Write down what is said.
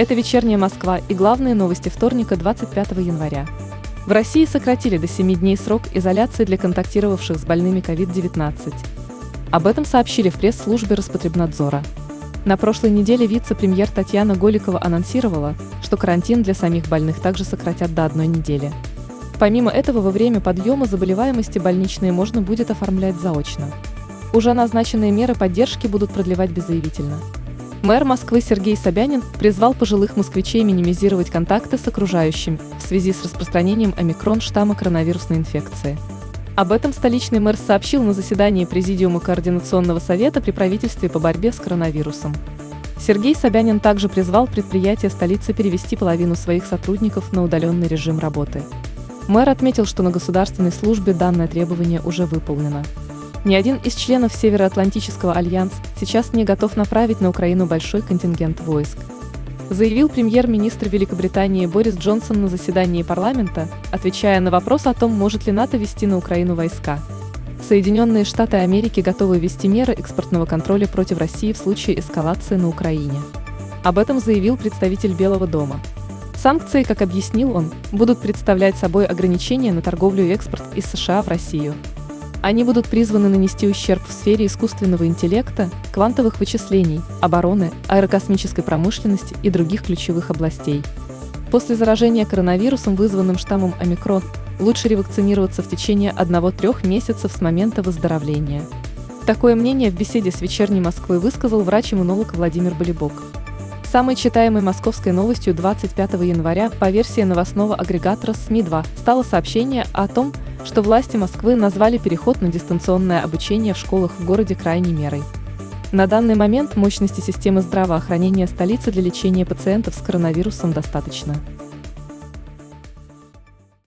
Это «Вечерняя Москва» и главные новости вторника 25 января. В России сократили до 7 дней срок изоляции для контактировавших с больными COVID-19. Об этом сообщили в пресс-службе Роспотребнадзора. На прошлой неделе вице-премьер Татьяна Голикова анонсировала, что карантин для самих больных также сократят до одной недели. Помимо этого, во время подъема заболеваемости больничные можно будет оформлять заочно. Уже назначенные меры поддержки будут продлевать беззаявительно. Мэр Москвы Сергей Собянин призвал пожилых москвичей минимизировать контакты с окружающими в связи с распространением омикрон штамма коронавирусной инфекции. Об этом столичный мэр сообщил на заседании Президиума Координационного совета при правительстве по борьбе с коронавирусом. Сергей Собянин также призвал предприятия столицы перевести половину своих сотрудников на удаленный режим работы. Мэр отметил, что на государственной службе данное требование уже выполнено. Ни один из членов Североатлантического альянса сейчас не готов направить на Украину большой контингент войск. Заявил премьер-министр Великобритании Борис Джонсон на заседании парламента, отвечая на вопрос о том, может ли НАТО вести на Украину войска. Соединенные Штаты Америки готовы ввести меры экспортного контроля против России в случае эскалации на Украине. Об этом заявил представитель Белого дома. Санкции, как объяснил он, будут представлять собой ограничения на торговлю и экспорт из США в Россию. Они будут призваны нанести ущерб в сфере искусственного интеллекта, квантовых вычислений, обороны, аэрокосмической промышленности и других ключевых областей. После заражения коронавирусом, вызванным штаммом омикрон, лучше ревакцинироваться в течение 1-3 месяцев с момента выздоровления. Такое мнение в беседе с «Вечерней Москвой» высказал врач-иммунолог Владимир Болибок. Самой читаемой московской новостью 25 января по версии новостного агрегатора СМИ-2 стало сообщение о том, что власти Москвы назвали переход на дистанционное обучение в школах в городе крайней мерой. На данный момент мощности системы здравоохранения столицы для лечения пациентов с коронавирусом достаточно.